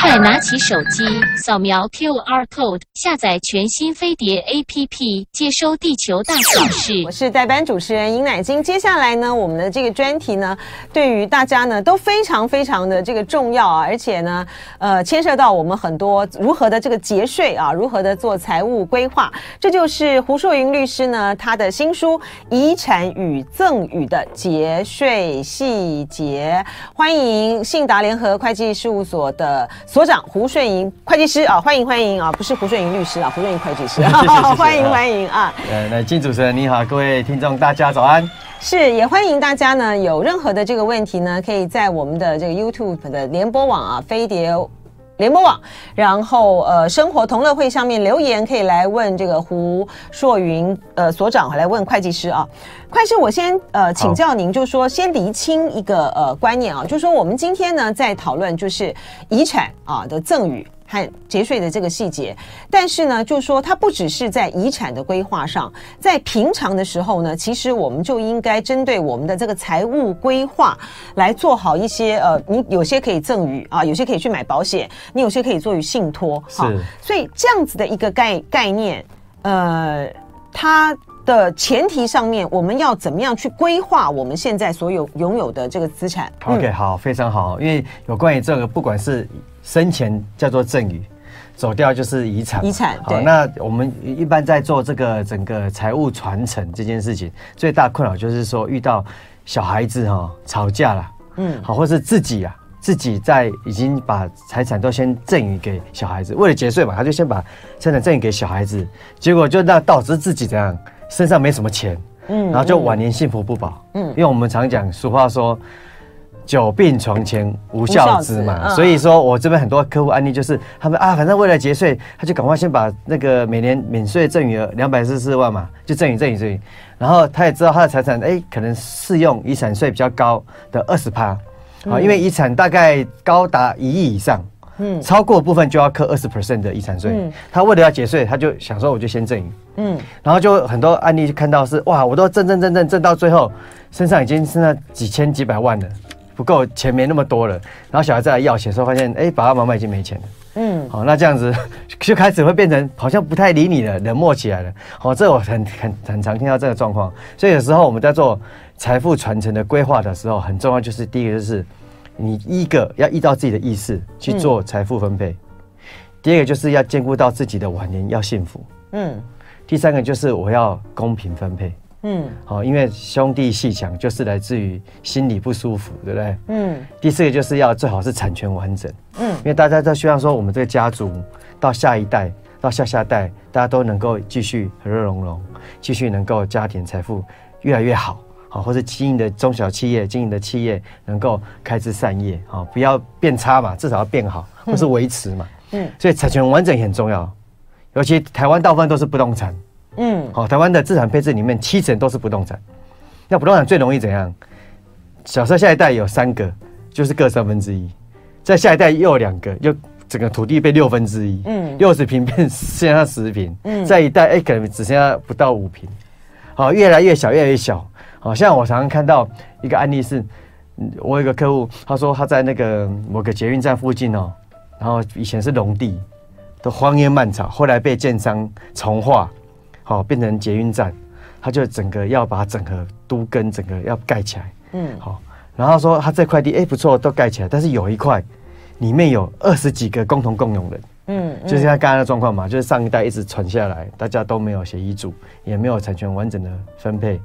快拿起手机，扫描 QR code，下载全新飞碟 APP，接收地球大小事。我是代班主持人尹乃菁。接下来呢，我们的这个专题呢，对于大家呢都非常非常的这个重要啊，而且呢，呃，牵涉到我们很多如何的这个节税啊，如何的做财务规划。这就是胡硕云律师呢他的新书《遗产与赠与的节税细节》。欢迎信达联合会计事务所的所长胡顺银会计师啊，欢迎欢迎啊，不是胡顺银律师啊，胡顺银会计师，欢迎欢迎啊。呃，那金主持人你好，各位听众大家早安。是，也欢迎大家呢，有任何的这个问题呢，可以在我们的这个 YouTube 的联播网啊，飞碟。联播网，然后呃，生活同乐会上面留言可以来问这个胡硕云呃所长，来问会计师啊。会计师，我先呃请教您，就是说先厘清一个呃观念啊，就是说我们今天呢在讨论就是遗产啊的赠与。和节税的这个细节，但是呢，就是说它不只是在遗产的规划上，在平常的时候呢，其实我们就应该针对我们的这个财务规划来做好一些呃，你有些可以赠与啊，有些可以去买保险，你有些可以做于信托，是，所以这样子的一个概概念，呃，它的前提上面，我们要怎么样去规划我们现在所有拥有的这个资产？OK，嗯，好，非常好，因为有关于这个，不管是生前叫做赠与，走掉就是遗产。遗产，好，那我们一般在做这个整个财务传承这件事情，最大困扰就是说遇到小孩子哈、哦、吵架了，嗯，好，或是自己啊自己在已经把财产都先赠与给小孩子，为了节税嘛，他就先把财产赠与给小孩子，结果就让导致自己这样身上没什么钱，嗯，然后就晚年幸福不保，嗯，因为我们常讲俗话说。久病床前无孝子嘛，所以说我这边很多客户案例就是他们啊，反正为了节税，他就赶快先把那个每年免税赠与额两百四十四万嘛，就赠与赠与赠与，然后他也知道他的财产哎，可能适用遗产税比较高的二十趴啊，因为遗产大概高达一亿以上，嗯，超过部分就要扣二十 percent 的遗产税，嗯，他为了要节税，他就想说我就先赠与，嗯，然后就很多案例就看到是哇，我都赠赠赠赠赠到最后身上已经剩下几千几百万了。不够钱没那么多了，然后小孩再来要钱的时候，发现哎，爸爸妈妈已经没钱了。嗯，好，那这样子 就开始会变成好像不太理你了，冷漠起来了。好，这我很很很常听到这个状况。所以有时候我们在做财富传承的规划的时候，很重要就是第一个就是你一个要依照自己的意识去做财富分配，嗯、第二个就是要兼顾到自己的晚年要幸福。嗯，第三个就是我要公平分配。嗯，好，因为兄弟戏强就是来自于心里不舒服，对不对？嗯。第四个就是要最好是产权完整，嗯，因为大家都希望说我们这个家族到下一代到下下代，大家都能够继续和乐融融，继续能够家庭财富越来越好，好，或是经营的中小企业经营的企业能够开枝散叶，好，不要变差嘛，至少要变好，或是维持嘛，嗯。所以产权完整也很重要，尤其台湾大部分都是不动产。嗯，好，台湾的资产配置里面七成都是不动产，那不动产最容易怎样？小时候下一代有三个，就是各三分之一，在下一代又有两个，又整个土地被六分之一，嗯，六十平变剩下十平，嗯，再一代哎、欸、可能只剩下不到五平，好，越来越小，越来越小，好像我常常看到一个案例是，我有一个客户，他说他在那个某个捷运站附近哦，然后以前是农地，都荒烟蔓草，后来被建商重划。好，变成捷运站，他就整个要把整个都跟整个要盖起来。嗯，好，然后说他这块地哎、欸、不错，都盖起来，但是有一块里面有二十几个共同共用人。嗯，嗯就是他刚刚的状况嘛，就是上一代一直传下来，大家都没有写遗嘱，也没有产权完整的分配，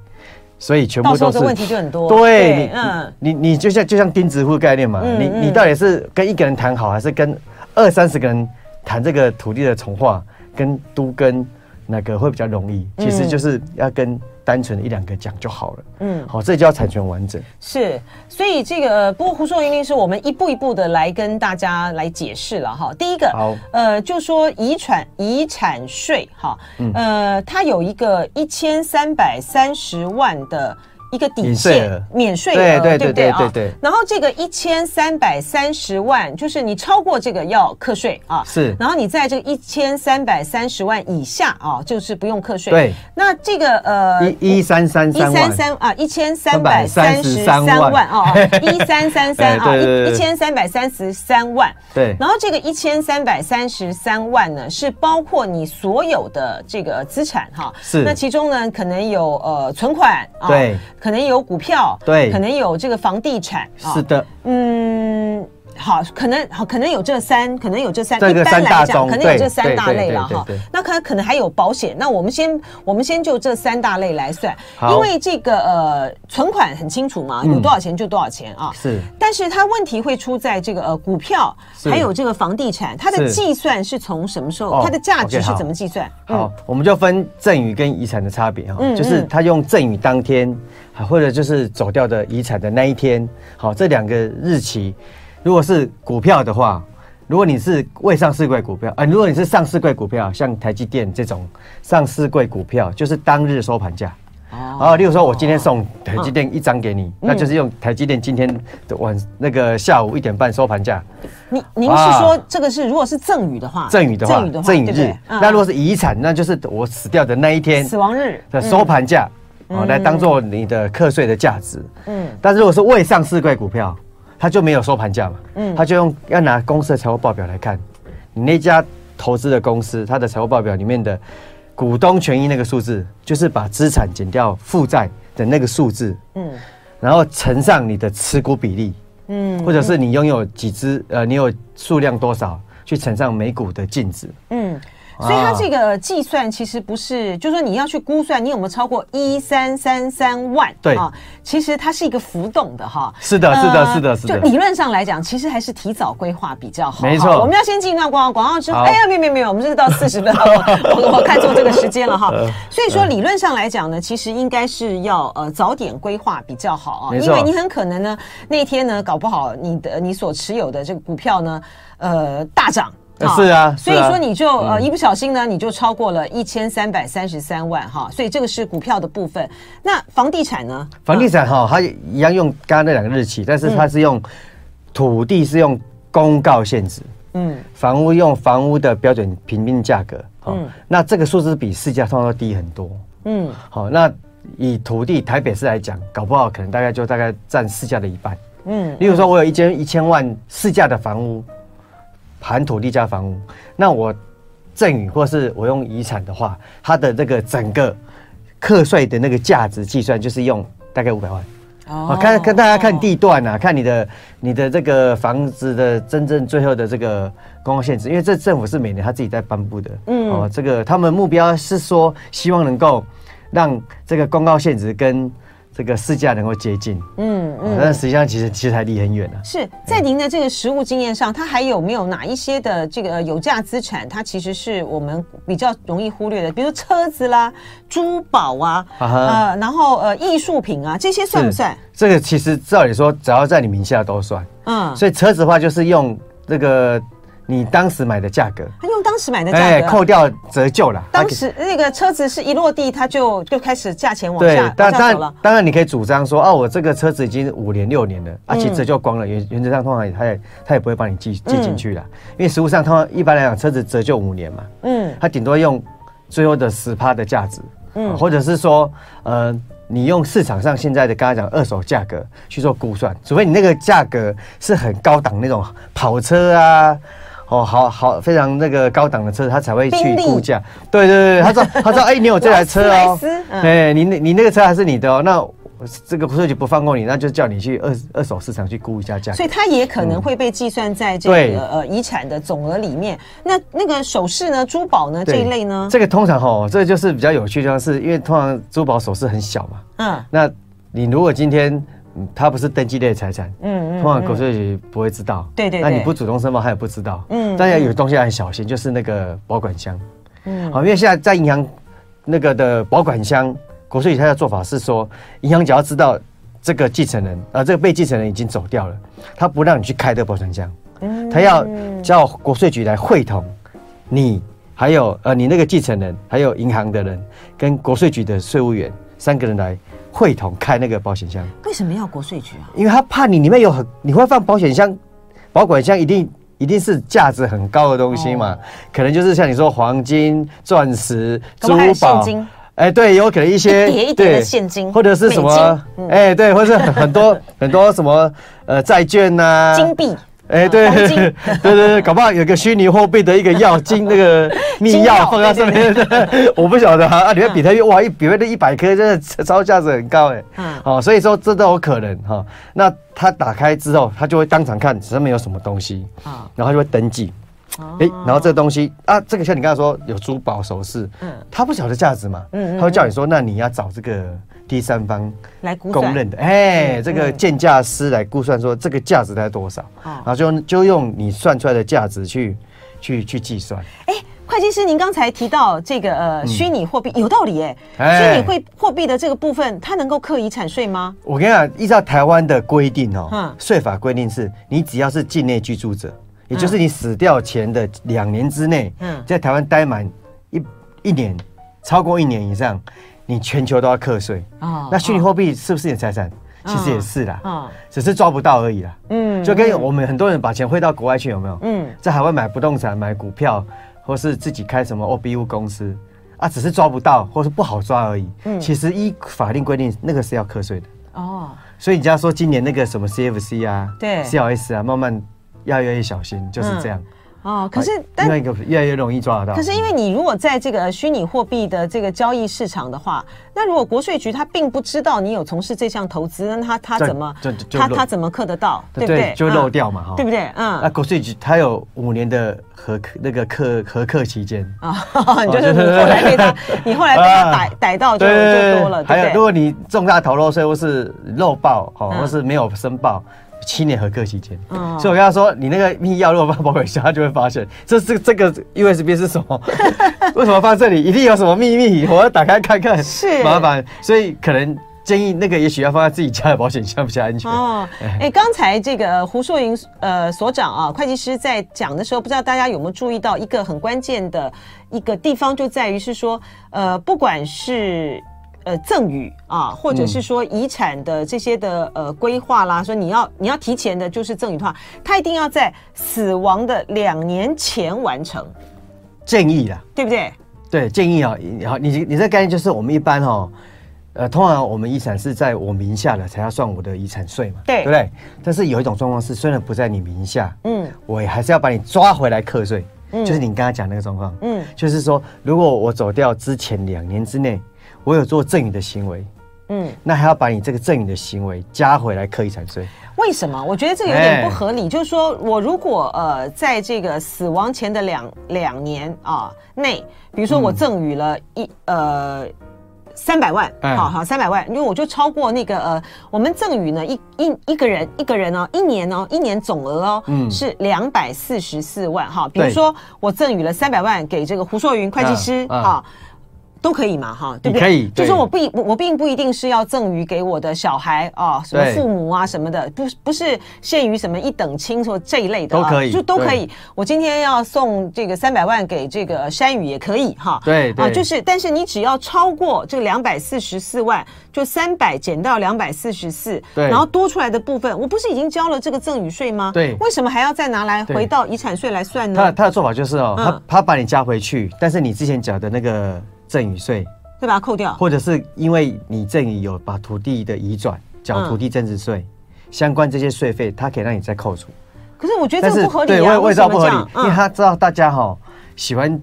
所以全部都是问题就很多。对，嗯，你你，你就像就像钉子户概念嘛，你你到底是跟一个人谈好，还是跟二三十个人谈这个土地的重划跟都更？那个会比较容易，其实就是要跟单纯的一两个讲就好了。嗯，好，这叫产权完整。是，所以这个不过胡说云律师我们一步一步的来跟大家来解释了哈。第一个，好，呃，就说遗产遗产税哈，呃，它有一个一千三百三十万的一个底线，免税额，对对对对对对。然后这个一千三百三十万，就是你超过这个要课税啊。是。然后你在这个一千三百三十万以下啊，就是不用课税。对。那这个呃，一一三三三。一三三啊，一千三百三十三万啊，一三三三 啊，一一千三百三十三万。对。然后这个一千三百三十三万呢，是包括你所有的这个资产哈。是。那其中呢，可能有呃存款啊。对。可能有股票，对，可能有这个房地产，是的，嗯。好，可能好，可能有这三，可能有这三，这一般来讲，可能有这三大类了哈。那可可能还有保险。那我们先，我们先就这三大类来算，因为这个呃存款很清楚嘛，有多少钱就多少钱啊。是。但是它问题会出在这个呃股票，还有这个房地产，它的计算是从什么时候？它的价值是怎么计算？好，我们就分赠与跟遗产的差别哈，就是他用赠与当天，或者就是走掉的遗产的那一天，好，这两个日期。如果是股票的话，如果你是未上市柜股票，啊、呃，如果你是上市柜股票，像台积电这种上市柜股票，就是当日收盘价。哦。例如说，我今天送台积电一张给你，哦、那就是用台积电今天的晚那个下午一点半收盘价。您您是说这个是如果是赠与的话？赠与的话，赠与日。那如果是遗产，那就是我死掉的那一天死亡日的收盘价，哦、嗯，来当做你的课税的价值。嗯。但是如果是未上市贵股票。他就没有收盘价嘛，嗯，他就用要拿公司的财务报表来看，你那家投资的公司，它的财务报表里面的股东权益那个数字，就是把资产减掉负债的那个数字，嗯，然后乘上你的持股比例，嗯，或者是你拥有几只，呃，你有数量多少，去乘上每股的净值，嗯。所以它这个计算其实不是，就是说你要去估算你有没有超过一三三三万，对啊，其实它是一个浮动的哈。是的，是的，是的，是的。就理论上来讲，其实还是提早规划比较好。没错。我们要先进一段广告，广告之后，哎呀，没有没有没有，我们这是到四十分，我我看错这个时间了哈。所以说理论上来讲呢，其实应该是要呃早点规划比较好啊，因为你很可能呢那天呢搞不好你的你所持有的这个股票呢呃大涨。是啊，所以说你就呃一不小心呢，你就超过了一千三百三十三万哈，所以这个是股票的部分。那房地产呢？房地产哈，它一样用刚刚那两个日期，但是它是用土地是用公告限制，嗯，房屋用房屋的标准平均价格，嗯，那这个数字比市价通常都低很多，嗯，好，那以土地台北市来讲，搞不好可能大概就大概占市价的一半，嗯，例如说我有一间一千万市价的房屋。含土地加房屋，那我赠与或是我用遗产的话，它的这个整个课税的那个价值计算，就是用大概五百万。哦，看看大家看地段啊，看你的你的这个房子的真正最后的这个公告限制，因为这政府是每年他自己在颁布的。嗯，哦，这个他们目标是说希望能够让这个公告限值跟。这个市价能够接近，嗯嗯，但实际上其实其实还离很远呢。是在您的这个实物经验上，它还有没有哪一些的这个有价资产，它其实是我们比较容易忽略的，比如说车子啦、珠宝啊，呃，然后呃艺术品啊，这些算不算？这个其实照理说，只要在你名下都算。嗯，所以车子的话，就是用这个。你当时买的价格，他用当时买的价格，扣掉折旧了。当时那个车子是一落地，他就就开始价钱往下，对，当然当然你可以主张说，哦，我这个车子已经五年六年了，而且折旧光了，原原则上通常他也他也不会帮你记记进去了，因为实物上通常一般来讲车子折旧五年嘛，嗯，他顶多用最后的十趴的价值，嗯，或者是说，呃，你用市场上现在的刚才讲二手价格去做估算，除非你那个价格是很高档那种跑车啊。哦，好好，非常那个高档的车，他才会去估价。对对对，他说 他说，哎，你有这台车哦，哎，你那你那个车还是你的哦，那这个税局不放过你，那就叫你去二二手市场去估一下价。所以它也可能会被计算在这个呃遗产的总额里面。那那个首饰呢，珠宝呢这一类呢？这个通常哈，这个就是比较有趣的地方，是因为通常珠宝首饰很小嘛。嗯。那你如果今天。它不是登记类财产，嗯嗯，通常国税局不会知道，对对，那你不主动申报，他也不知道，嗯，大家有东西要很小心，就是那个保管箱，嗯，好，因为现在在银行那个的保管箱，国税局他的做法是说，银行只要知道这个继承人啊，这个被继承人已经走掉了，他不让你去开这个保管箱，嗯，他要叫国税局来会同你，还有呃你那个继承人，还有银行的人跟国税局的税务员三个人来。会同开那个保险箱。为什么要国税局啊？因为他怕你里面有很，你会放保险箱，保管箱一定一定是价值很高的东西嘛，哦、可能就是像你说黄金、钻石、珠宝。哎，对，有可能一些 一叠一叠的现金，或者是什么？哎，对，或者是很多 很多什么呃债券呐，金币。哎，对 对对对对，搞不好有个虚拟货币的一个药金那个 密钥放在上面，我不晓得哈。啊，里面比特币哇，一比特币一百颗，真的超价值很高哎。嗯。哦，所以说这都有可能哈。那他打开之后，他就会当场看上面有什么东西啊，然后他就会登记。哎，然后这个东西啊，这个像你刚才说有珠宝首饰，嗯，他不晓得价值嘛，嗯，他会叫你说，那你要找这个。第三方来公认的，哎，这个鉴价师来估算说这个价值在多少，然后就就用你算出来的价值去去去计算。哎，会计师，您刚才提到这个呃虚拟货币有道理哎，虚拟货货币的这个部分，它能够课遗产税吗？我跟你讲，依照台湾的规定哦，税法规定是，你只要是境内居住者，也就是你死掉前的两年之内，嗯，在台湾待满一一年，超过一年以上。你全球都要课税啊？那虚拟货币是不是你的财产？其实也是啦，啊，只是抓不到而已啦。嗯，就跟我们很多人把钱汇到国外去，有没有？嗯，在海外买不动产、买股票，或是自己开什么 OBU 公司啊，只是抓不到，或是不好抓而已。嗯，其实依法定规定，那个是要课税的。哦，所以你家说今年那个什么 CFC 啊，对，CLS 啊，慢慢要越来越小心，就是这样。哦，可是但另一个越来越容易抓得到。可是因为你如果在这个虚拟货币的这个交易市场的话，那如果国税局他并不知道你有从事这项投资，那他他怎么他他怎么课得到？对不对？就漏掉嘛，哈，对不对？嗯。那国税局他有五年的核那个课核课期间啊，就是你后来被他你后来被他逮逮到就就多了。还有，如果你重大逃漏税或是漏报，哦，或是没有申报。七年合课期间，嗯，所以我跟他说，你那个密钥如果放保管箱，他就会发现这是这个 USB 是什么？为什么放这里？一定有什么秘密？我要打开看看，是麻烦。所以可能建议那个也许要放在自己家的保险箱比较安全。哦，哎，刚才这个胡硕云呃所长啊，会计师在讲的时候，不知道大家有没有注意到一个很关键的一个地方，就在于是说，呃，不管是。呃，赠与啊，或者是说遗产的这些的呃规划啦，说你要你要提前的，就是赠与的话，他一定要在死亡的两年前完成。建议啦，对不对？对，建议啊，好，你你这概念就是我们一般哈、哦，呃，通常我们遗产是在我名下的才要算我的遗产税嘛，对，对不对？但是有一种状况是，虽然不在你名下，嗯，我也还是要把你抓回来课税，嗯，就是你刚刚讲那个状况，嗯，就是说如果我走掉之前两年之内。我有做赠与的行为，嗯，那还要把你这个赠与的行为加回来课遗产税？为什么？我觉得这个有点不合理。欸、就是说我如果呃，在这个死亡前的两两年啊内，比如说我赠与了一、嗯、呃三百万，欸、好好三百万，因为我就超过那个呃，我们赠与呢一一一个人一个人呢一年呢一年总额哦，嗯，是两百四十四万哈。比如说我赠与了三百万给这个胡硕云会计师哈。都可以嘛，哈，对不对？可以，就是我不我我并不一定是要赠予给我的小孩啊，什么父母啊什么的，不不是限于什么一等亲或这一类的，都可以，就都可以。我今天要送这个三百万给这个山宇也可以哈，对啊，就是，但是你只要超过这个两百四十四万，就三百减到两百四十四，对，然后多出来的部分，我不是已经交了这个赠与税吗？对，为什么还要再拿来回到遗产税来算呢？他他的做法就是哦，他他把你加回去，但是你之前缴的那个。赠与税。会把它扣掉，或者是因为你赠与有把土地的移转缴土地增值税，相关这些税费，它可以让你再扣除。可是我觉得这个不合理啊，对，我也知道不合理，因为他知道大家哈喜欢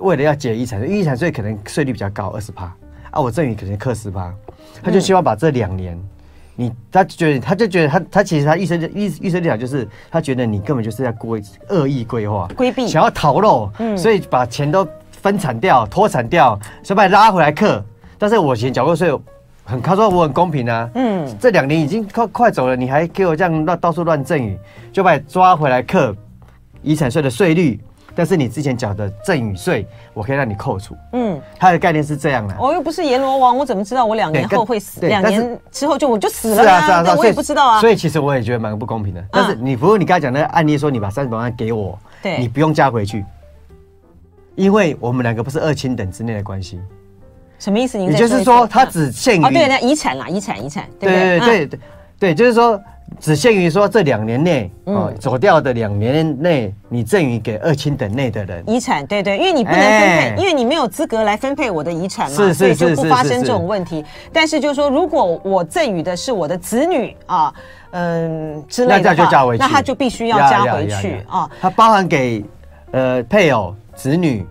为了要解遗产税，遗产税可能税率比较高，二十趴。啊，我赠与可能克十趴，他就希望把这两年，你他觉得他就觉得他他其实他预设预预设立场就是他觉得你根本就是在规恶意规划。规避，想要逃漏，嗯，所以把钱都。分产掉、脱产掉，想把你拉回来课。但是我以前缴过税，很他说我很公平啊。嗯，这两年已经快快走了，你还给我这样乱到处乱赠与，就把你抓回来课遗产税的税率。但是你之前缴的赠与税，我可以让你扣除。嗯，它的概念是这样的。我又不是阎罗王，我怎么知道我两年后会死？两年之后就我就死了？是啊是啊是啊，我也不知道啊。所以其实我也觉得蛮不公平的。但是你不过你刚才讲那个案例说，你把三十万给我，对，你不用加回去。因为我们两个不是二亲等之内的关系，什么意思？您也就是说，它只限于哦，对，那遗产啦，遗产，遗产，对对？对对对对，就是说。只限于说这两年内，哦，走掉的两年内，你赠予给二亲等内的人。遗产，对对，因为你不能分配，因为你没有资格来分配我的遗产嘛，所以就不发生这种问题。但是就是说，如果我赠予的是我的子女啊，嗯之类的话，那他就必须要加回去啊。他包含给呃配偶、子女、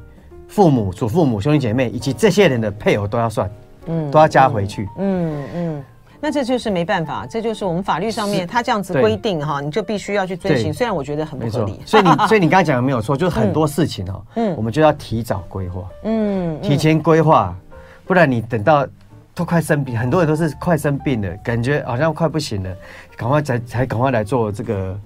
父母、祖父母、兄弟姐妹以及这些人的配偶都要算，嗯，都要加回去，嗯嗯。那这就是没办法，这就是我们法律上面他这样子规定哈，你就必须要去遵循。虽然我觉得很不合理，所以你 所以你刚才讲的没有错，就是很多事情哦，嗯，我们就要提早规划，嗯，提前规划，不然你等到都快生病，很多人都是快生病了，感觉好像快不行了，赶快才才赶快来做这个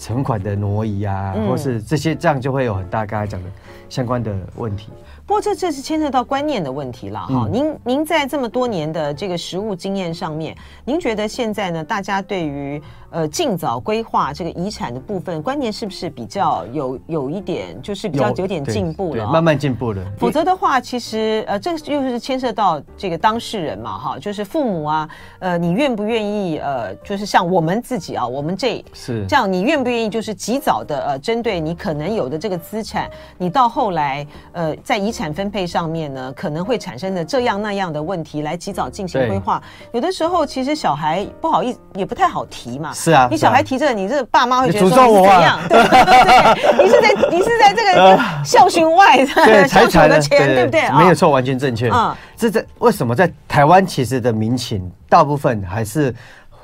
存款的挪移啊，或是这些，这样就会有很大刚才讲的相关的问题。不过这这是牵涉到观念的问题了哈。您您在这么多年的这个实务经验上面，您觉得现在呢，大家对于呃尽早规划这个遗产的部分观念是不是比较有有一点，就是比较有点进步了？慢慢进步了。否则的话，其实呃，这又是牵涉到这个当事人嘛哈，就是父母啊，呃，你愿不愿意呃，就是像我们自己啊，我们这是这样，你愿不愿意就是及早的呃，针对你可能有的这个资产，你到后来呃，在遗产产分配上面呢，可能会产生的这样那样的问题，来及早进行规划。有的时候，其实小孩不好意思，也不太好提嘛。是啊，你小孩提这个，你这个爸妈会觉得说你怎样？对对，你是在你是在这个 孝训外的孝顺的钱，对不对？没有错，完全正确。啊，这在为什么在台湾其实的民情大部分还是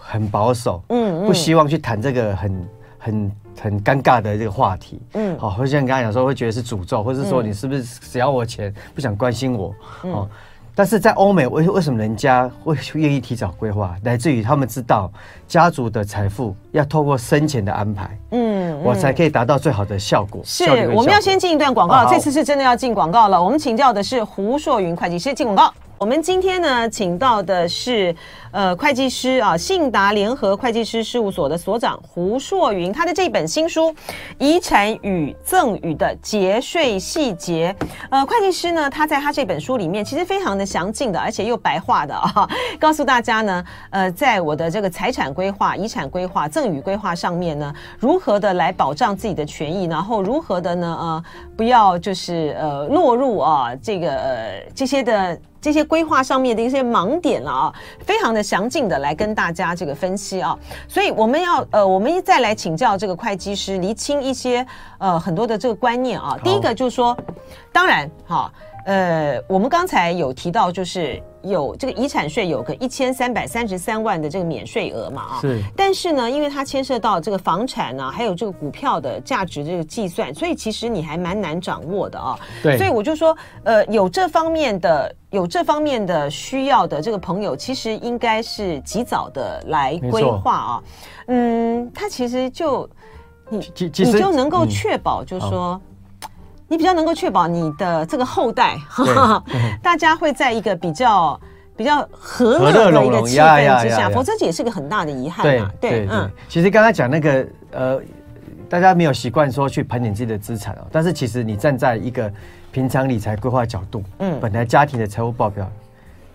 很保守，嗯，不希望去谈这个很很。很尴尬的这个话题，嗯，好，或像你刚才讲说，会觉得是诅咒，或是说你是不是只要我钱，不想关心我，哦，但是在欧美，为为什么人家会愿意提早规划？来自于他们知道家族的财富要透过生前的安排，嗯，我才可以达到最好的效果。是，我们要先进一段广告，这次是真的要进广告了。我们请教的是胡硕云会计师，进广告。我们今天呢，请到的是呃会计师啊，信达联合会计师事务所的所长胡硕云，他的这本新书《遗产与赠与的节税细节》。呃，会计师呢，他在他这本书里面其实非常的详尽的，而且又白话的啊，告诉大家呢，呃，在我的这个财产规划、遗产规划、赠与规划上面呢，如何的来保障自己的权益，然后如何的呢，呃，不要就是呃落入啊这个呃这些的。这些规划上面的一些盲点了啊，非常的详尽的来跟大家这个分析啊，所以我们要呃，我们再来请教这个会计师，厘清一些呃很多的这个观念啊。第一个就是说，当然哈，呃，我们刚才有提到就是。有这个遗产税有个一千三百三十三万的这个免税额嘛啊，是。但是呢，因为它牵涉到这个房产啊，还有这个股票的价值这个计算，所以其实你还蛮难掌握的啊。对。所以我就说，呃，有这方面的有这方面的需要的这个朋友，其实应该是及早的来规划啊。嗯，他其实就你你就能够确保，就是说。你比较能够确保你的这个后代，大家会在一个比较比较和乐的一个气氛之下，否则这也是个很大的遗憾嘛。对对，嗯，其实刚才讲那个呃，大家没有习惯说去盘点自己的资产哦，但是其实你站在一个平常理财规划角度，嗯，本来家庭的财务报表、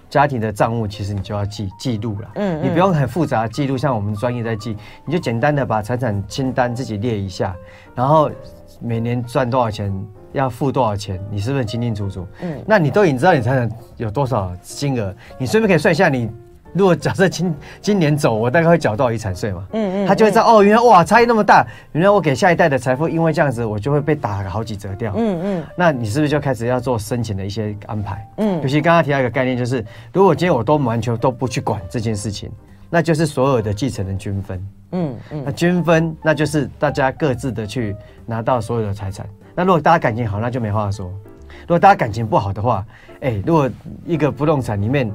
家庭的账务，其实你就要记记录了，嗯，你不用很复杂的记录，像我们专业在记，你就简单的把财产清单自己列一下，然后每年赚多少钱。要付多少钱？你是不是清清楚楚？嗯，那你都已经知道你财产有多少金额，你顺便可以算一下，你如果假设今今年走，我大概会缴多少遗产税嘛？嗯嗯，他就会知道哦，原来哇差异那么大，原来我给下一代的财富因为这样子，我就会被打个好几折掉。嗯嗯，那你是不是就开始要做申请的一些安排？嗯，尤其刚刚提到一个概念，就是如果今天我都完全都不去管这件事情，那就是所有的继承人均分。嗯嗯，那均分那就是大家各自的去拿到所有的财产。那如果大家感情好，那就没话说；如果大家感情不好的话，哎、欸，如果一个不动产里面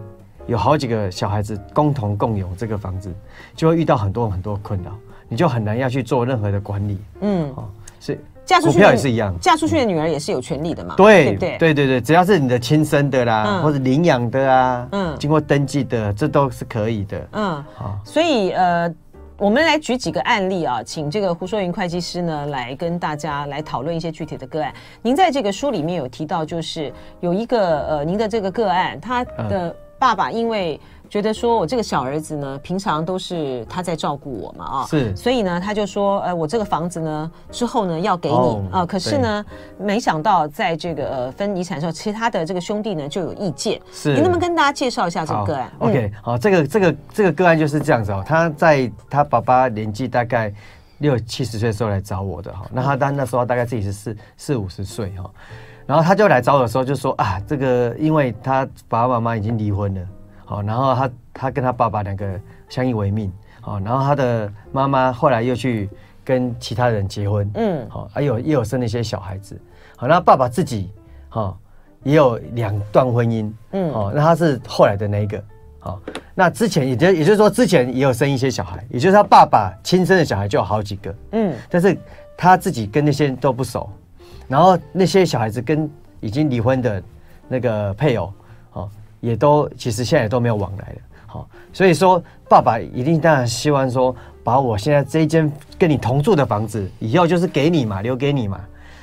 有好几个小孩子共同共有这个房子，就会遇到很多很多困扰，你就很难要去做任何的管理。嗯，哦，所以嫁出去股票也是一样，嫁出去的女儿也是有权利的嘛？对对对对对对，只要是你的亲生的啦，嗯、或者领养的啊，嗯，经过登记的，这都是可以的。嗯，好，所以呃。我们来举几个案例啊，请这个胡硕云会计师呢来跟大家来讨论一些具体的个案。您在这个书里面有提到，就是有一个呃，您的这个个案，他的爸爸因为。觉得说我这个小儿子呢，平常都是他在照顾我嘛，啊，是，所以呢，他就说，呃，我这个房子呢，之后呢要给你啊、哦呃，可是呢，对。没想到在这个呃分遗产的时候，其他的这个兄弟呢就有意见，是，你能不能跟大家介绍一下这个个案？OK，好，这个这个这个个案就是这样子哦，他在他爸爸年纪大概六七十岁的时候来找我的哈，那他当那时候大概自己是四四五十岁哈，然后他就来找我的时候就说啊，这个因为他爸爸妈妈已经离婚了。好，然后他他跟他爸爸两个相依为命，好，然后他的妈妈后来又去跟其他人结婚，嗯，好，还有也有生了一些小孩子，好，那爸爸自己，哈，也有两段婚姻，嗯，好，那他是后来的那一个，好，那之前也就也就是说之前也有生一些小孩，也就是他爸爸亲生的小孩就有好几个，嗯，但是他自己跟那些人都不熟，然后那些小孩子跟已经离婚的那个配偶。也都其实现在也都没有往来了，好，所以说爸爸一定当然希望说，把我现在这一间跟你同住的房子，以后就是给你嘛，留给你嘛。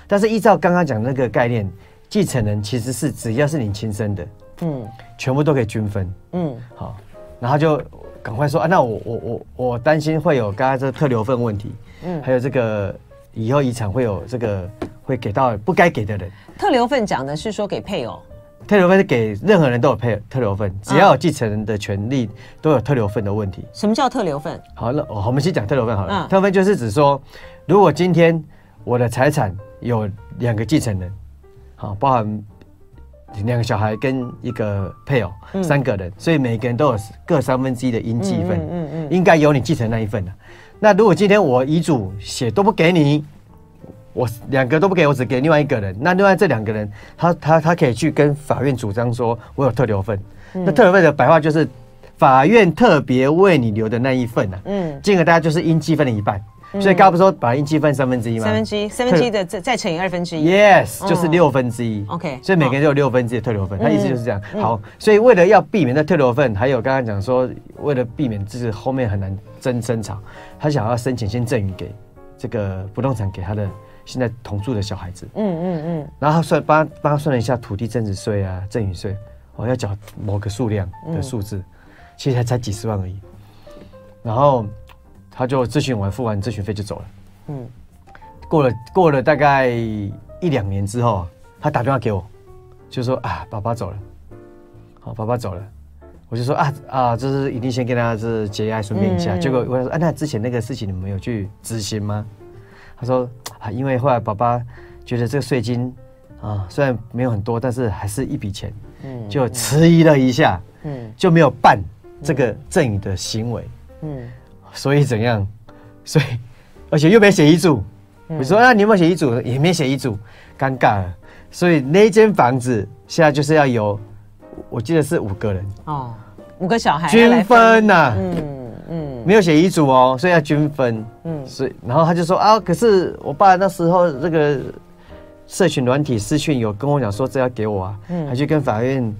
但是依照刚刚讲那个概念，继承人其实是只要是你亲生的，嗯，全部都可以均分，嗯，好，然后就赶快说啊，那我我我我担心会有刚刚这个特留份问题，嗯，还有这个以后遗产会有这个会给到不该给的人。特留份讲的是说给配偶。特留份是给任何人都有配特留份，只要有继承人的权利都有特留份的问题。什么叫特留份？好，那我们先讲特留份好了。特留份就是指说，如果今天我的财产有两个继承人，好，包含两个小孩跟一个配偶，三个人，所以每个人都有各三分之一的应继份，嗯嗯，应该由你继承那一份的。那如果今天我遗嘱写都不给你。我两个都不给我，只给另外一个人。那另外这两个人，他他他可以去跟法院主张说，我有特留份。嗯、那特留份的白话就是，法院特别为你留的那一份啊。嗯。金额大家就是应继分的一半。嗯、所以刚刚不是说把应继分三分之一吗？三分之一，三分之一的再再乘以二分之一。Yes，就是六分之一。OK。所以每个人都有六分之一的特留份。他意思就是这样。嗯、好，所以为了要避免那特留份，还有刚刚讲说，为了避免就是后面很难争争吵，他想要申请先赠与给这个不动产给他的。现在同住的小孩子，嗯嗯嗯，然后他算帮帮他算了一下土地增值税啊、赠与税，哦，要缴某个数量的数字，嗯、其实才才几十万而已。然后他就咨询完，付完咨询费就走了。嗯，过了过了大概一两年之后，他打电话给我，就说啊，爸爸走了，好，爸爸走了，我就说啊啊，这是一定先跟他是节哀顺变一下。结果我说啊，那之前那个事情你们有去执行吗？他说啊，因为后来爸爸觉得这个税金啊，虽然没有很多，但是还是一笔钱，嗯，就迟疑了一下，嗯，就没有办这个赠与的行为，嗯，所以怎样？所以而且又没写遗嘱，我说啊，你有没有写遗嘱？也没写遗嘱，尴尬了。所以那间房子现在就是要有，我记得是五个人哦，五个小孩均分呐，嗯。嗯，没有写遗嘱哦，所以要均分。嗯，所以然后他就说啊，可是我爸那时候这个社群软体私讯有跟我讲说，这要给我啊，嗯，还去跟法院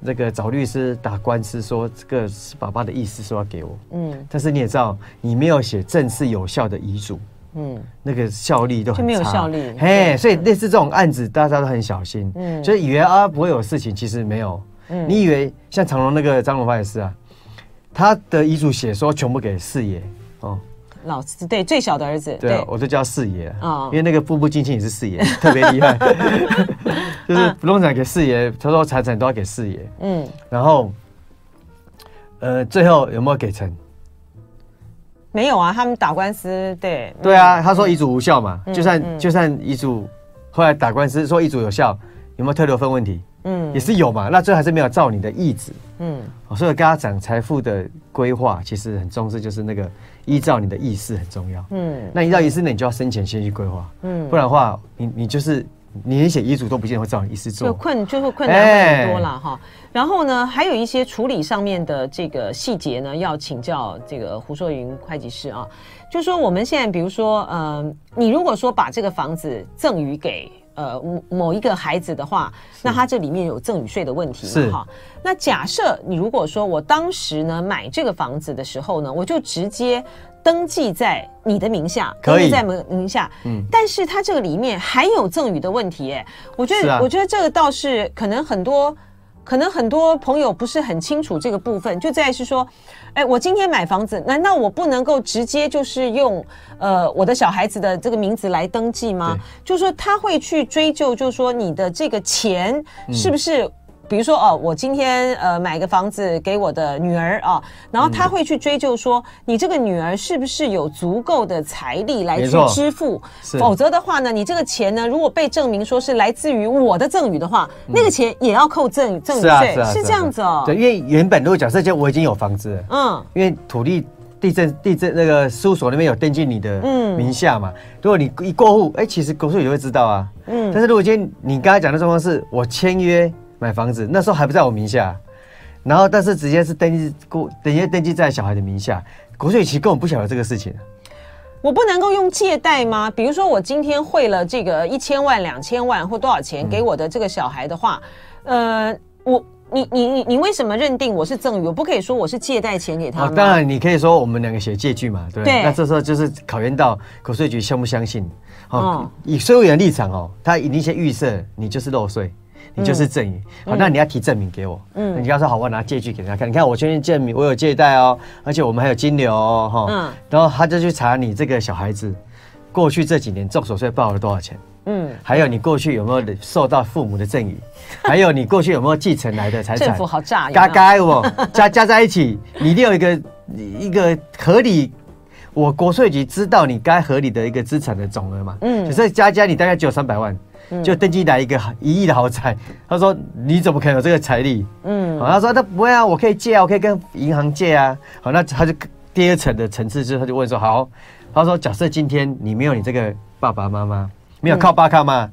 那个找律师打官司，说这个是爸爸的意思，说要给我。嗯，但是你也知道，你没有写正式有效的遗嘱，嗯，那个效力都很差，没有效力。嘿，所以类似这种案子，大家都很小心，嗯，就以为啊不会有事情，其实没有。嗯，你以为像长隆那个张荣发也是啊。他的遗嘱写说全部给四爷。哦，老子对最小的儿子，对，我就叫四爷啊，因为那个步步惊心也是四爷，特别厉害，就是不动产给四爷，他说财产都要给四爷，嗯，然后呃，最后有没有给成？没有啊，他们打官司，对，对啊，他说遗嘱无效嘛，就算就算遗嘱后来打官司说遗嘱有效，有没有特留份问题？嗯，也是有嘛，那最后还是没有照你的意志。嗯，所以跟他讲财富的规划，其实很重视，就是那个依照你的意思很重要。嗯，那依照意思，呢你就要生前先去规划。嗯，不然的话，你你就是你连写遗嘱都不见得会照你意思做，就困就会困难很多了哈。欸、然后呢，还有一些处理上面的这个细节呢，要请教这个胡硕云会计师啊。就说我们现在比如说，呃，你如果说把这个房子赠与给。呃，某一个孩子的话，那他这里面有赠与税的问题嘛？哈，那假设你如果说我当时呢买这个房子的时候呢，我就直接登记在你的名下，可以。登记在名名下。嗯，但是它这个里面还有赠与的问题，哎，我觉得，啊、我觉得这个倒是可能很多，可能很多朋友不是很清楚这个部分，就在是说，哎，我今天买房子，难道我不能够直接就是用呃我的小孩子的这个名字来登记吗？就是说他会去追究，就是说你的这个钱是不是、嗯？比如说哦，我今天呃买个房子给我的女儿啊，然后他会去追究说，你这个女儿是不是有足够的财力来去支付？否则的话呢，你这个钱呢，如果被证明说是来自于我的赠与的话，那个钱也要扣赠与赠与税，是这样子哦。对，因为原本如果假设就我已经有房子了，嗯，因为土地地震地震那个事务所那边有登记你的名下嘛，如果你一过户，哎，其实国税也会知道啊，嗯，但是如果今天你刚才讲的状况是我签约。买房子那时候还不在我名下，然后但是直接是登记过，直接登记在小孩的名下。国税局根本不晓得这个事情。我不能够用借贷吗？比如说我今天汇了这个一千万、两千万或多少钱给我的这个小孩的话，嗯、呃，我你你你你为什么认定我是赠与？我不可以说我是借贷钱给他吗？当然你可以说我们两个写借据嘛，对？那这时候就是考验到国税局相不相信。哦，以税务员的立场哦，他一定先预设你就是漏税。你就是赠与，好，那你要提证明给我。嗯，你要说好，我拿借据给他看。你看我确认证明我有借贷哦，而且我们还有金流哦，哈。嗯。然后他就去查你这个小孩子过去这几年重所税报了多少钱。嗯。还有你过去有没有受到父母的赠与？还有你过去有没有继承来的财产？政府好诈。嘎嘎哦，加加在一起，你一定有一个一个合理，我国税局知道你该合理的一个资产的总额嘛。嗯。所以加加你大概只有三百万。就登记来一个一亿的豪宅，他说你怎么可能有这个财力？嗯，好，他说他不会啊，我可以借啊，我可以跟银行借啊。好，那他就第二层的层次之后，他就问说好，他说假设今天你没有你这个爸爸妈妈，没有靠爸靠妈，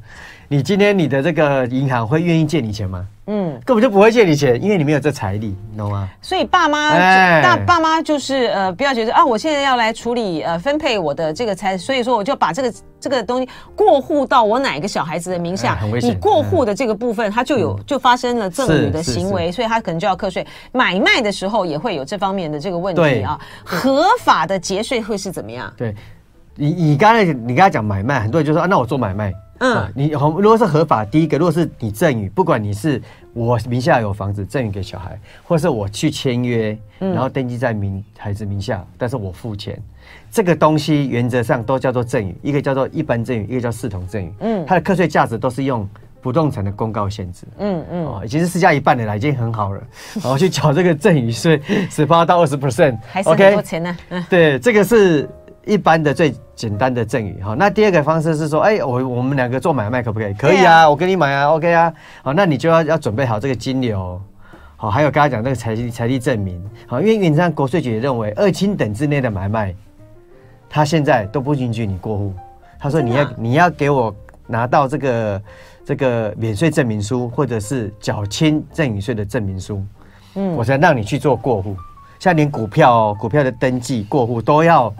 你今天你的这个银行会愿意借你钱吗？嗯，根本就不会借你钱，因为你没有这财力，你懂吗？所以爸妈，大爸妈就是呃，不要觉得啊，我现在要来处理呃分配我的这个财，所以说我就把这个这个东西过户到我哪个小孩子的名下，很危险。你过户的这个部分，他就有就发生了赠与的行为，所以他可能就要课税。买卖的时候也会有这方面的这个问题啊。合法的节税会是怎么样？对，你你刚才你刚才讲买卖，很多人就说啊，那我做买卖。嗯、啊，你如果是合法，第一个，如果是你赠与，不管你是我名下有房子赠与给小孩，或是我去签约，然后登记在名孩子名下，但是我付钱，这个东西原则上都叫做赠与，一个叫做一般赠与，一个叫视同赠与。嗯，它的课税价值都是用不动产的公告限制。嗯嗯，哦，已经是市价一半的了，已经很好了。然后去缴这个赠与税，十八到二十 percent，还是很多钱呢。嗯，对，这个是。一般的最简单的赠与哈，那第二个方式是说，哎，我我们两个做买卖可不可以？可以啊，我给你买啊，OK 啊，好，那你就要要准备好这个金流，好，还有刚才讲那个财力财力证明，好，因为原则上国税局也认为二亲等之内的买卖，他现在都不允许你过户，他说你要你要给我拿到这个这个免税证明书或者是缴清赠与税的证明书，嗯，我才让你去做过户，像连股票哦，股票的登记过户都要。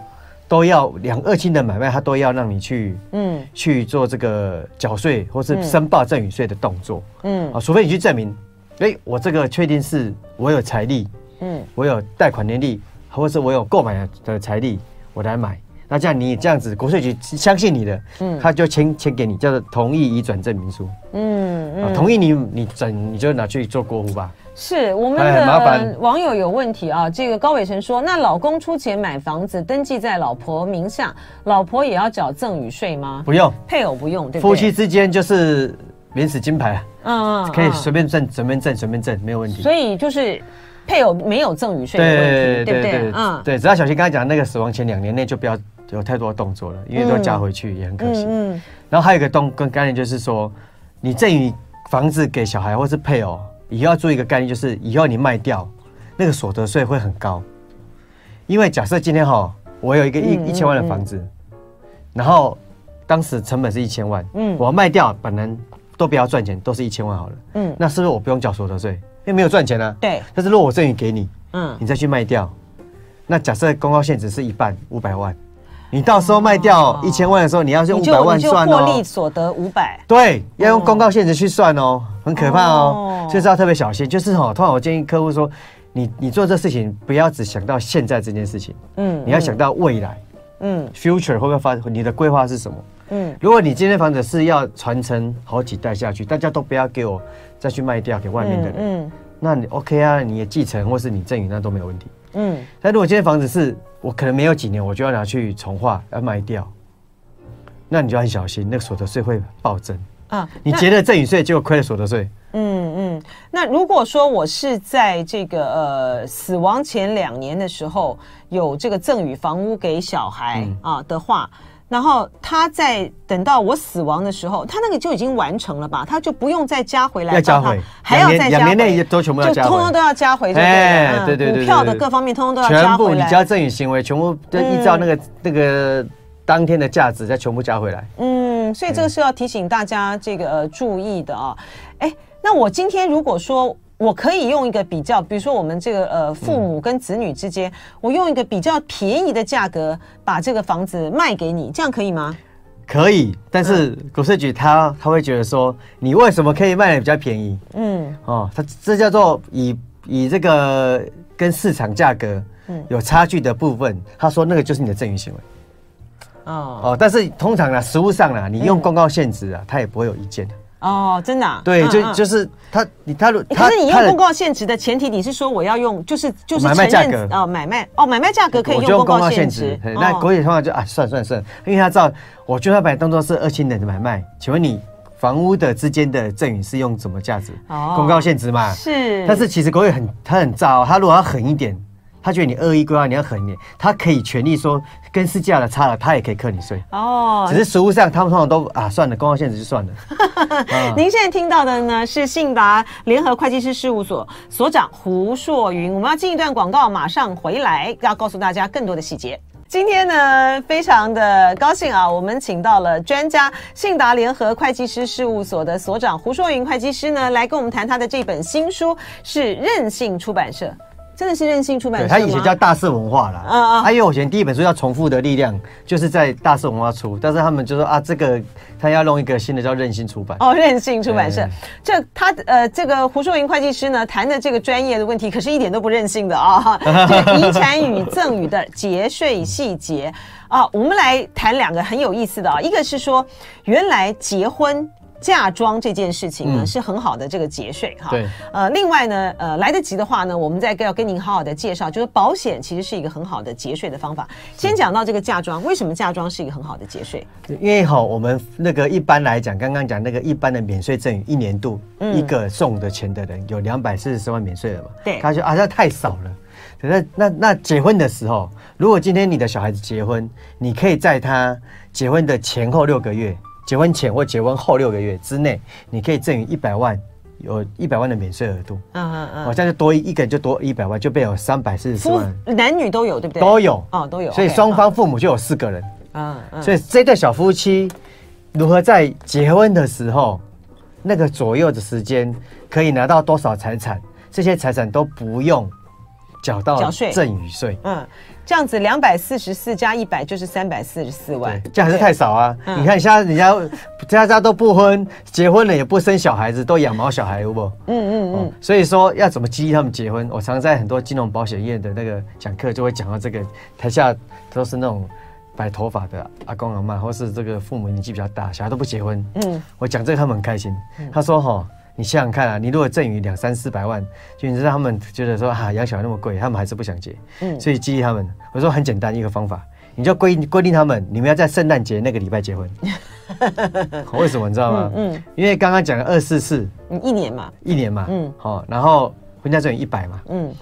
都要两二亲的买卖，他都要让你去，嗯，去做这个缴税或是申报赠与税的动作，嗯，啊，除非你去证明，哎，我这个确定是我有财力，嗯，我有贷款能力，或是我有购买的财力，我来买，那这样你这样子，国税局相信你的，嗯，他就签签给你，叫做同意移转证明书，嗯嗯，同意你你转你就拿去做过户吧。是我们的网友有问题啊！这个高伟成说：“那老公出钱买房子，登记在老婆名下，老婆也要缴赠与税吗？不用，配偶不用，对不对？夫妻之间就是免死金牌，嗯，嗯可以随便挣，随便挣，随便挣，没有问题。所以就是配偶没有赠与税的问题，对不对？嗯，对，只要小心刚才讲那个死亡前两年内就不要有太多动作了，因为都加回去也很可惜。嗯，然后还有一个动跟概念就是说，你赠与房子给小孩或是配偶。以后要做一个概念，就是以后你卖掉，那个所得税会很高。因为假设今天哈，我有一个一一千万的房子，然后当时成本是一千万，嗯，我卖掉本来都不要赚钱，都是一千万好了，嗯，那是不是我不用缴所得税？因为没有赚钱啊。对。但是如果我赠与给你，嗯，你再去卖掉，那假设公告限值是一半五百万。你到时候卖掉一千万的时候，你要用五百万算哦。获利所得五百。对，要用公告限制去算哦，很可怕哦，所以要特别小心。就是哦，通常我建议客户说，你你做这事情不要只想到现在这件事情，嗯，你要想到未来，嗯，future 会不会发生？你的规划是什么？嗯，如果你今天房子是要传承好几代下去，大家都不要给我再去卖掉给外面的人，嗯，那你 OK 啊，你也继承或是你赠与那都没有问题，嗯，但如果今天房子是我可能没有几年我就要拿去重化要卖掉，那你就很小心，那个所得税会暴增。啊，你结了赠与税就亏了所得税，嗯嗯，那如果说我是在这个呃死亡前两年的时候有这个赠与房屋给小孩啊的话。然后他在等到我死亡的时候，他那个就已经完成了吧？他就不用再加回来，要加回，还要再加回，两年内都全部要加回，就通通都要加回，对对对，股票的各方面通通都要加回来。全部你交赠与行为，全部都依照那个那个当天的价值再全部加回来。嗯，所以这个是要提醒大家这个注意的啊。哎，那我今天如果说。我可以用一个比较，比如说我们这个呃父母跟子女之间，嗯、我用一个比较便宜的价格把这个房子卖给你，这样可以吗？可以，但是国税局他他会觉得说，你为什么可以卖的比较便宜？嗯，哦，他这叫做以以这个跟市场价格有差距的部分，他说那个就是你的赠与行为。哦哦，但是通常呢，实物上呢，你用公告限值啊，他也不会有意见的。哦，真的、啊，对，就就是他，你他，可是你用公告限值的前提，你是说我要用，就是就是买卖价格。哦，买卖哦，买卖价格可以用公告限值，那国际通常就啊，算算算，因为他知道，我就要把当做是二亲等的买卖，请问你房屋的之间的赠与是用什么价值？哦，公告限值嘛，是，但是其实国会很他很糟，他如果要狠一点。他觉得你恶意规划，你要狠一点，他可以权利说跟市价的差了，他也可以克你税哦。只是实物上，他们通常都啊，算了，公告限制就算了。啊、您现在听到的呢是信达联合会计师事务所所长胡硕云。我们要进一段广告，马上回来要告诉大家更多的细节。今天呢，非常的高兴啊，我们请到了专家信达联合会计师事务所的所长胡硕云会计师呢，来跟我们谈他的这本新书，是任性出版社。真的是任性出版社，他以前叫大是文化啦。啊啊！啊，因为我以前第一本书叫《重复的力量》，就是在大是文化出，但是他们就说啊，这个他要弄一个新的叫任性出版。哦，任性出版社，这他呃，这个胡淑云会计师呢谈的这个专业的问题，可是一点都不任性的啊！这个遗产与赠与的节税细节啊，我们来谈两个很有意思的啊，一个是说原来结婚。嫁妆这件事情呢，是很好的这个节税哈。对。呃，另外呢，呃，来得及的话呢，我们再要跟您好好的介绍，就是保险其实是一个很好的节税的方法。先讲到这个嫁妆，为什么嫁妆是一个很好的节税？因为哈，我们那个一般来讲，刚刚讲那个一般的免税赠与，一年度一个送的钱的人有两百四十万免税了嘛？对。他说啊，那太少了。那那那结婚的时候，如果今天你的小孩子结婚，你可以在他结婚的前后六个月。结婚前或结婚后六个月之内，你可以赠予一百万，有一百万的免税额度。嗯嗯嗯，好像就多一个人就多一百万，就变有三百四十四万。男女都有，对不对？都有哦，都有。所以双方父母就有四个人。嗯嗯。所以这对小夫妻如何在结婚的时候，那个左右的时间可以拿到多少财产？这些财产都不用缴到赠与税。嗯。这样子两百四十四加一百就是三百四十四万，这样还是太少啊！嗯、你看现在人家家家都不婚，结婚了也不生小孩子，都养毛小孩，有不？嗯嗯嗯。所以说要怎么激励他们结婚？我常常在很多金融保险业的那个讲课就会讲到这个，台下都是那种白头发的阿公阿妈，或是这个父母年纪比较大，小孩都不结婚。嗯，我讲这个他们很开心。他说哈。你想想看啊，你如果赠予两三四百万，就你知道他们觉得说哈养小孩那么贵，他们还是不想结。嗯，所以激励他们，我说很简单一个方法，你就规规定他们，你们要在圣诞节那个礼拜结婚。为什么你知道吗？嗯，嗯因为刚刚讲了二四四，一年嘛，一年嘛，嗯，好，然后婚嫁赠与一百嘛，嗯，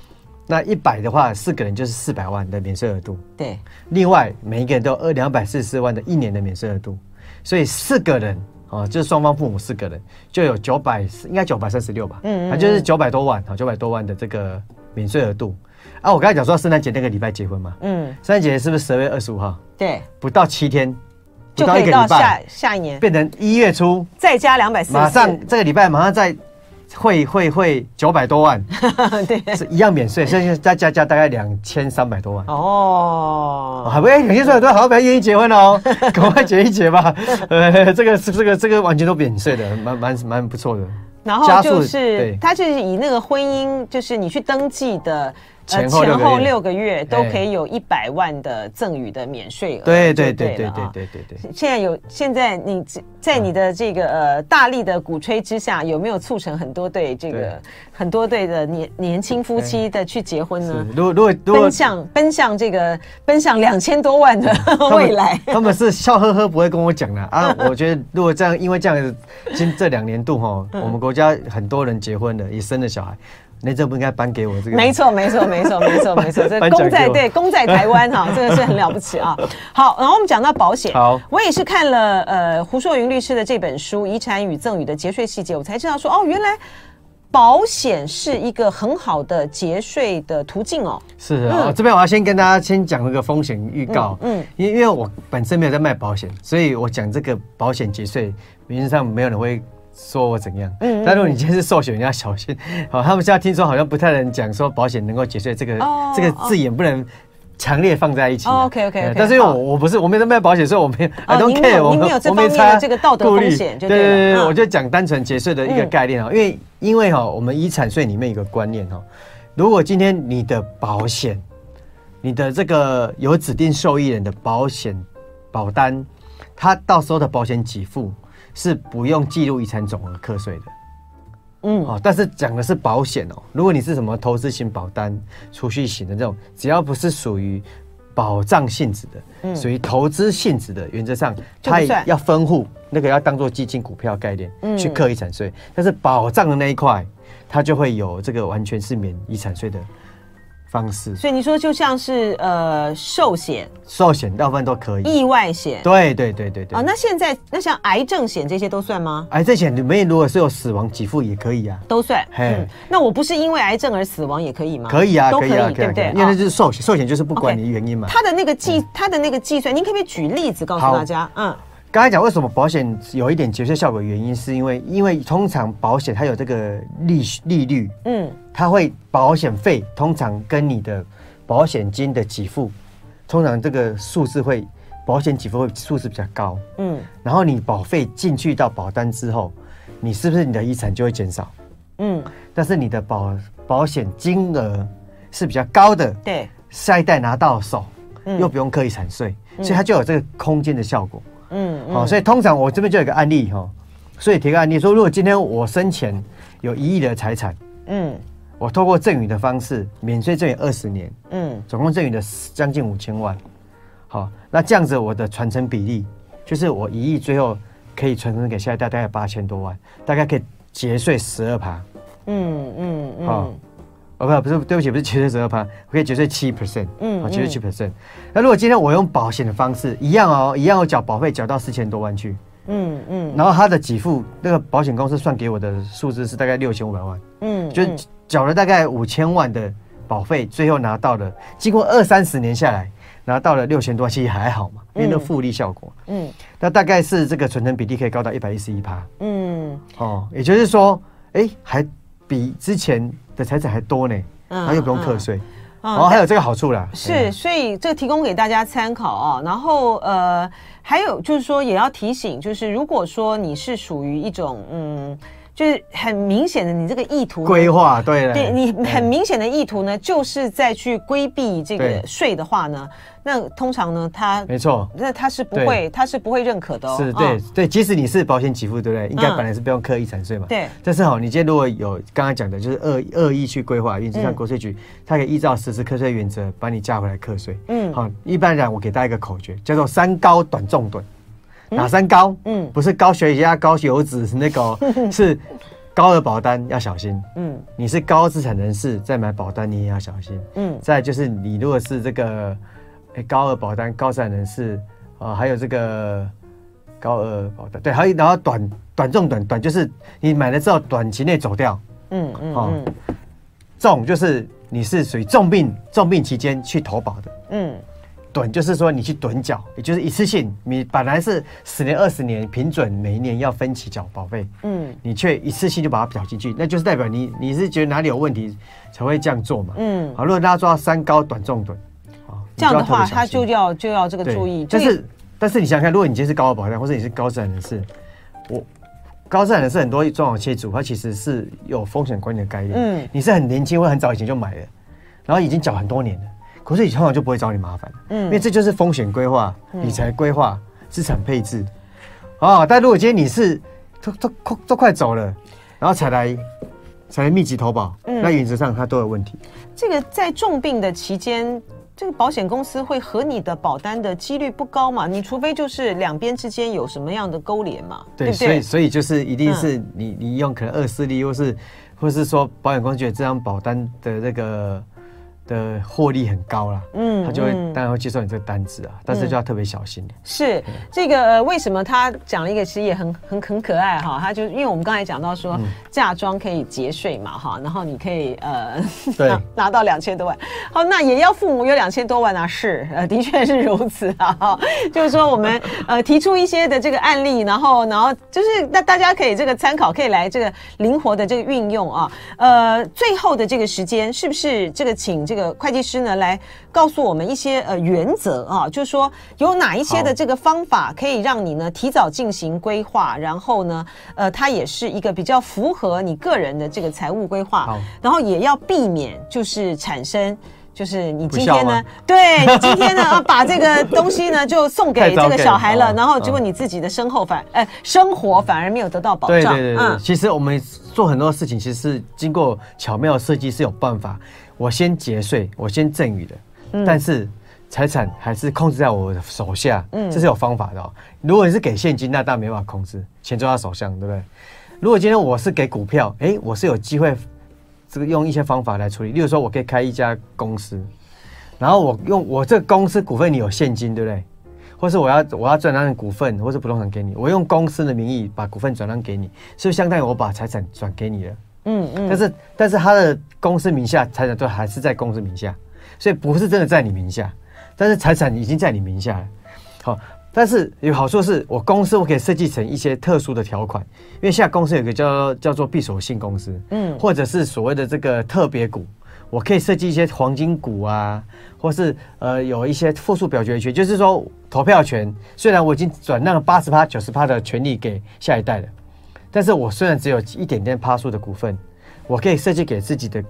那一百的话，四个人就是四百万的免税额度。对，另外每一个人都有二两百四十四万的一年的免税额度，所以四个人。哦，就是双方父母四个人就有九百，应该九百三十六吧，嗯，嗯，就是九百多万，啊，九百多万的这个免税额度。啊，我刚才讲说圣诞节那个礼拜结婚嘛，嗯，圣诞节是不是十二月二十五号？对，不到七天，不到一个礼拜，就可以到下下一年变成一月初，再加两百四，马上这个礼拜马上再。会会会九百多万，对，是一样免税，现在再加加大概两千三百多万哦，还不哎，两千三百多万，好像比较愿意结婚哦，赶快结一结吧。呃，这个是这个这个完全都免税的，蛮蛮蛮不错的。然后就是他就是以那个婚姻，就是你去登记的。前后六个月都可以有一百万的赠与的免税额，对对对对对对对对。现在有现在你在你的这个呃大力的鼓吹之下，有没有促成很多对这个很多对的年年轻夫妻的去结婚呢？如果如果奔向奔向这个奔向两千多万的 未来，他们是笑呵呵不会跟我讲的啊。我觉得如果这样，因为这样子，今这两年度哈，我们国家很多人结婚了，也生了小孩。那这不应该颁给我这个？没错，没错，没错，没错，没错。这功在对，功在台湾哈，这个是很了不起啊。好，然后我们讲到保险，好，我也是看了呃胡硕云律师的这本书《遗产与赠与的节税细节》，我才知道说哦，原来保险是一个很好的节税的途径哦。是啊，这边我要先跟大家先讲那个风险预告，嗯，因因为我本身没有在卖保险，所以我讲这个保险节税，名义上没有人会。说我怎样？嗯，但如果你今天是寿险，你要小心。好，他们现在听说好像不太能讲说保险能够节税，这个这个字眼不能强烈放在一起。OK OK。但是因为我我不是我没在卖保险，所以我没 I don't care。我没有这方面的这个道德风险。对对对，我就讲单纯节税的一个概念啊。因为因为哈，我们遗产税里面有个观念哈，如果今天你的保险，你的这个有指定受益人的保险保单，他到时候的保险给付。是不用记录遗产总额课税的，嗯，哦，但是讲的是保险哦。如果你是什么投资型保单、储蓄型的这种，只要不是属于保障性质的，嗯，属于投资性质的，原则上它要分户，那个要当做基金、股票概念，嗯，去课遗产税。但是保障的那一块，它就会有这个完全是免遗产税的。方式，所以你说就像是呃寿险，寿险大部分都可以，意外险，对对对对对。啊，那现在那像癌症险这些都算吗？癌症险里面如果是有死亡给付也可以啊，都算。嘿，那我不是因为癌症而死亡也可以吗？可以啊，都可以啊，对不对？因为那就是寿险，寿险就是不管你原因嘛。它的那个计，它的那个计算，您可不可以举例子告诉大家？嗯。刚才讲为什么保险有一点节税效果，原因是因为因为通常保险它有这个利利率，嗯，它会保险费通常跟你的保险金的给付，通常这个数字会保险给付会数字比较高，嗯，然后你保费进去到保单之后，你是不是你的遗产就会减少？嗯，但是你的保保险金额是比较高的，对，下一代拿到手又不用刻遗产税，所以它就有这个空间的效果。嗯，好，所以通常我这边就有一个案例哈，所以提个案例说，如果今天我生前有一亿的财产，嗯，我透过赠与的方式免税赠与二十年，嗯，总共赠与的将近五千万，好，那这样子我的传承比例就是我一亿最后可以传承给下一代大概八千多万，大概可以节税十二趴，嗯嗯嗯，好。哦，不，不是，对不起，不是九税十二趴，我可以九税七 percent，嗯，好，九税七 percent。那如果今天我用保险的方式，一样哦，一样我缴保费缴到四千多万去，嗯嗯，然后他的给付，那个保险公司算给我的数字是大概六千五百万，嗯，就缴了大概五千万的保费，最后拿到了，经过二三十年下来，拿到了六千多，其实还好嘛，因为那复利效果，嗯，那大概是这个存成比例可以高到一百一十一趴，嗯，哦，也就是说，哎，还比之前。的财产还多呢，他又不用课税，然后还有这个好处啦。是，所以这个提供给大家参考啊。然后呃，还有就是说，也要提醒，就是如果说你是属于一种嗯。就是很明显的，你这个意图规划对了，对你很明显的意图呢，就是在去规避这个税的话呢，那通常呢，他没错，那他是不会，他是不会认可的哦。是对对，即使你是保险给付，对不对？应该本来是不用课遗产税嘛。对。但是好，你今天如果有刚刚讲的，就是恶恶意去规划，因此像国税局，它可以依照实施课税原则把你架回来课税。嗯。好，一般来讲，我给大家一个口诀，叫做三高短重趸。哪三高？嗯，不是高血压、高油脂是那个，是高额保单要小心。嗯，你是高资产人士在买保单，你也要小心。嗯，再就是你如果是这个诶高额保单高资产人士啊，还有这个高额保单，对，还有然后短短重短短就是你买了之后短期内走掉。嗯嗯嗯，重就是你是属于重病重病期间去投保的。嗯。趸就是说你去趸缴，也就是一次性，你本来是十年、二十年平准，每一年要分期缴保费，嗯，你却一次性就把它缴进去，那就是代表你你是觉得哪里有问题才会这样做嘛，嗯，好，如果大家做到三高短重趸，啊，这样的话他就要就要这个注意，但是但是你想想看，如果你今天是高额保单，或者你是高资产人士，我。高资产的是很多中小企业主，他其实是有风险管理的概念。嗯，你是很年轻或很早以前就买了，然后已经缴很多年了，可是你通常就不会找你麻烦。嗯，因为这就是风险规划、理财规划、资产配置。哦，但如果今天你是都都快都快走了，然后才来才来密集投保，那原则上它都有问题。这个在重病的期间。这个保险公司会和你的保单的几率不高嘛？你除非就是两边之间有什么样的勾连嘛？对，对对，所以所以就是一定是你、嗯、你用可能恶势力，或是或是说保险公司觉得这张保单的这个。的获利很高啦，嗯，他就会当然会接受你这个单子啊，但是就要特别小心。是这个呃，为什么他讲了一个其实也很很很可爱哈？他就因为我们刚才讲到说嫁妆可以节税嘛哈，然后你可以呃拿拿到两千多万，好，那也要父母有两千多万啊，是呃的确是如此啊哈，就是说我们呃提出一些的这个案例，然后然后就是那大家可以这个参考，可以来这个灵活的这个运用啊，呃，最后的这个时间是不是这个请这个。这个会计师呢，来告诉我们一些呃原则啊，就是说有哪一些的这个方法可以让你呢提早进行规划，然后呢，呃，它也是一个比较符合你个人的这个财务规划，然后也要避免就是产生就是你今天呢，对你今天呢把这个东西呢就送给 这个小孩了，然后结果你自己的身后反哎生活反而没有得到保障。对对对，嗯，其实我们做很多事情，其实是经过巧妙设计，是有办法。我先节税，我先赠与的，嗯、但是财产还是控制在我的手下，嗯，这是有方法的哦。如果你是给现金，那当然没办法控制，钱就在手上，对不对？如果今天我是给股票，哎，我是有机会这个用一些方法来处理。例如说，我可以开一家公司，然后我用我这个公司股份里有现金，对不对？或是我要我要转让股份或是不动产给你，我用公司的名义把股份转让给你，是不是相当于我把财产转给你了？嗯嗯，但是但是他的公司名下财产都还是在公司名下，所以不是真的在你名下，但是财产已经在你名下了。好，但是有好处是我公司我可以设计成一些特殊的条款，因为现在公司有个叫叫做闭锁性公司，嗯，或者是所谓的这个特别股，我可以设计一些黄金股啊，或是呃有一些复数表决权，就是说投票权，虽然我已经转让了八十趴九十趴的权利给下一代了。但是我虽然只有一点点趴数的股份，我可以设计给自己的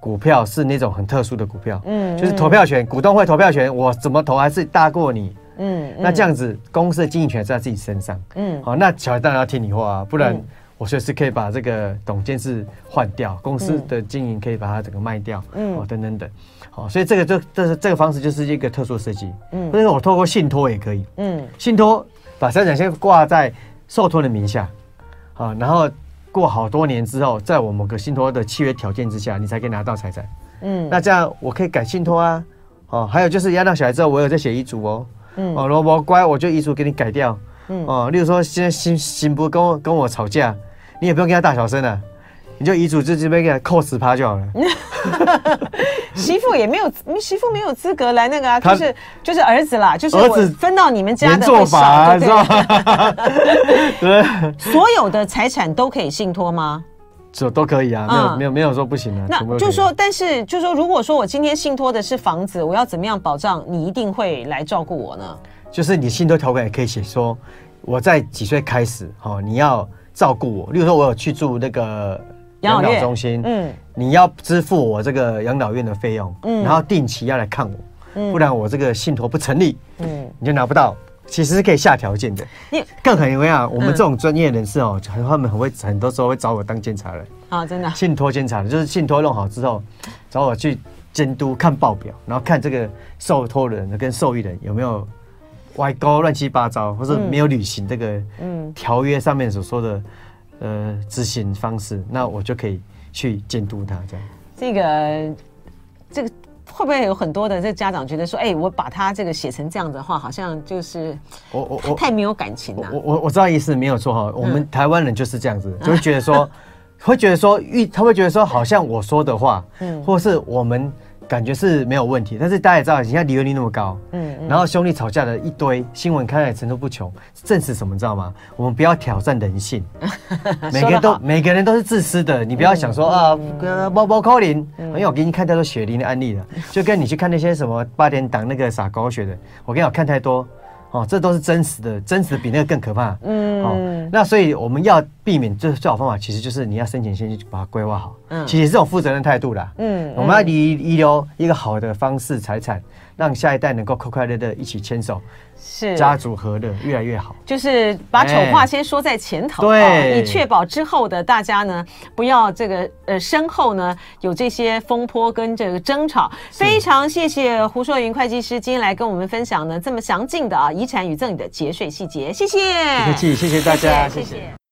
股票是那种很特殊的股票，嗯，就是投票权，股东会投票权，我怎么投还是大过你，嗯，那这样子公司的经营权在自己身上，嗯，好，那小孩当然要听你话啊，不然我随时可以把这个董监事换掉，公司的经营可以把它整个卖掉，嗯，哦，等等等，好，所以这个就这是这个方式就是一个特殊设计，嗯，但是我透过信托也可以，嗯，信托把财产先挂在受托人名下。啊，然后过好多年之后，在我某个信托的契约条件之下，你才可以拿到财产。嗯，那这样我可以改信托啊。哦，还有就是压到小孩之后，我有在写遗嘱哦。嗯，哦，如果乖，我就遗嘱给你改掉。嗯，哦，例如说现在新新不跟我跟我吵架，你也不用跟他大小声了，你就遗嘱就这边给他扣十趴就好了。媳妇也没有，媳妇没有资格来那个啊，就是就是儿子啦，就是儿子分到你们家的做法，是吧？对，所有的财产都可以信托吗？这都可以啊，没有没有没有说不行的。那就是说，但是就是说，如果说我今天信托的是房子，我要怎么样保障你一定会来照顾我呢？就是你信托条款也可以写说，我在几岁开始，哦，你要照顾我。例如说，我有去住那个。养老中心，嗯，你要支付我这个养老院的费用，嗯，然后定期要来看我，嗯，不然我这个信托不成立，嗯，你就拿不到。其实是可以下条件的，你更很因为啊，我们这种专业人士哦，他们很会，很多时候会找我当监察人。啊，真的，信托监察人就是信托弄好之后，找我去监督看报表，然后看这个受托人跟受益人有没有歪勾乱七八糟，或者没有履行这个嗯。条约上面所说的。呃，执行方式，那我就可以去监督他这样。这个，这个会不会有很多的这家长觉得说，哎、欸，我把他这个写成这样的话，好像就是我我我太没有感情了。我我我知道意思没有错哈，我们台湾人就是这样子，嗯、就会觉得说，会觉得说，遇他会觉得说，好像我说的话，嗯，或是我们。感觉是没有问题，但是大家也知道，现在离婚率那么高，嗯，嗯，然后兄弟吵架的一堆，新闻看来层出不穷，证实什么，你知道吗？我们不要挑战人性，每个人都每个人都是自私的，你不要想说、嗯、啊，包包扣零，因为我给你看太多血淋的案例了，就跟你去看那些什么八点档那个撒狗血的，我跟你讲看太多。哦，这都是真实的，真实的比那个更可怕。嗯，哦，那所以我们要避免最最好方法，其实就是你要申请先去把它规划好。嗯，其实是这种负责任态度啦。嗯，我们要遗遗留一个好的方式财产，让下一代能够快快乐乐一起牵手。是家族和乐越来越好，就是把丑话先说在前头，对，以确保之后的大家呢，不要这个呃身后呢有这些风波跟这个争吵。非常谢谢胡硕云会计师今天来跟我们分享呢这么详尽的啊遗产与赠与的节税细节，谢谢，不客气，谢谢大家。谢谢。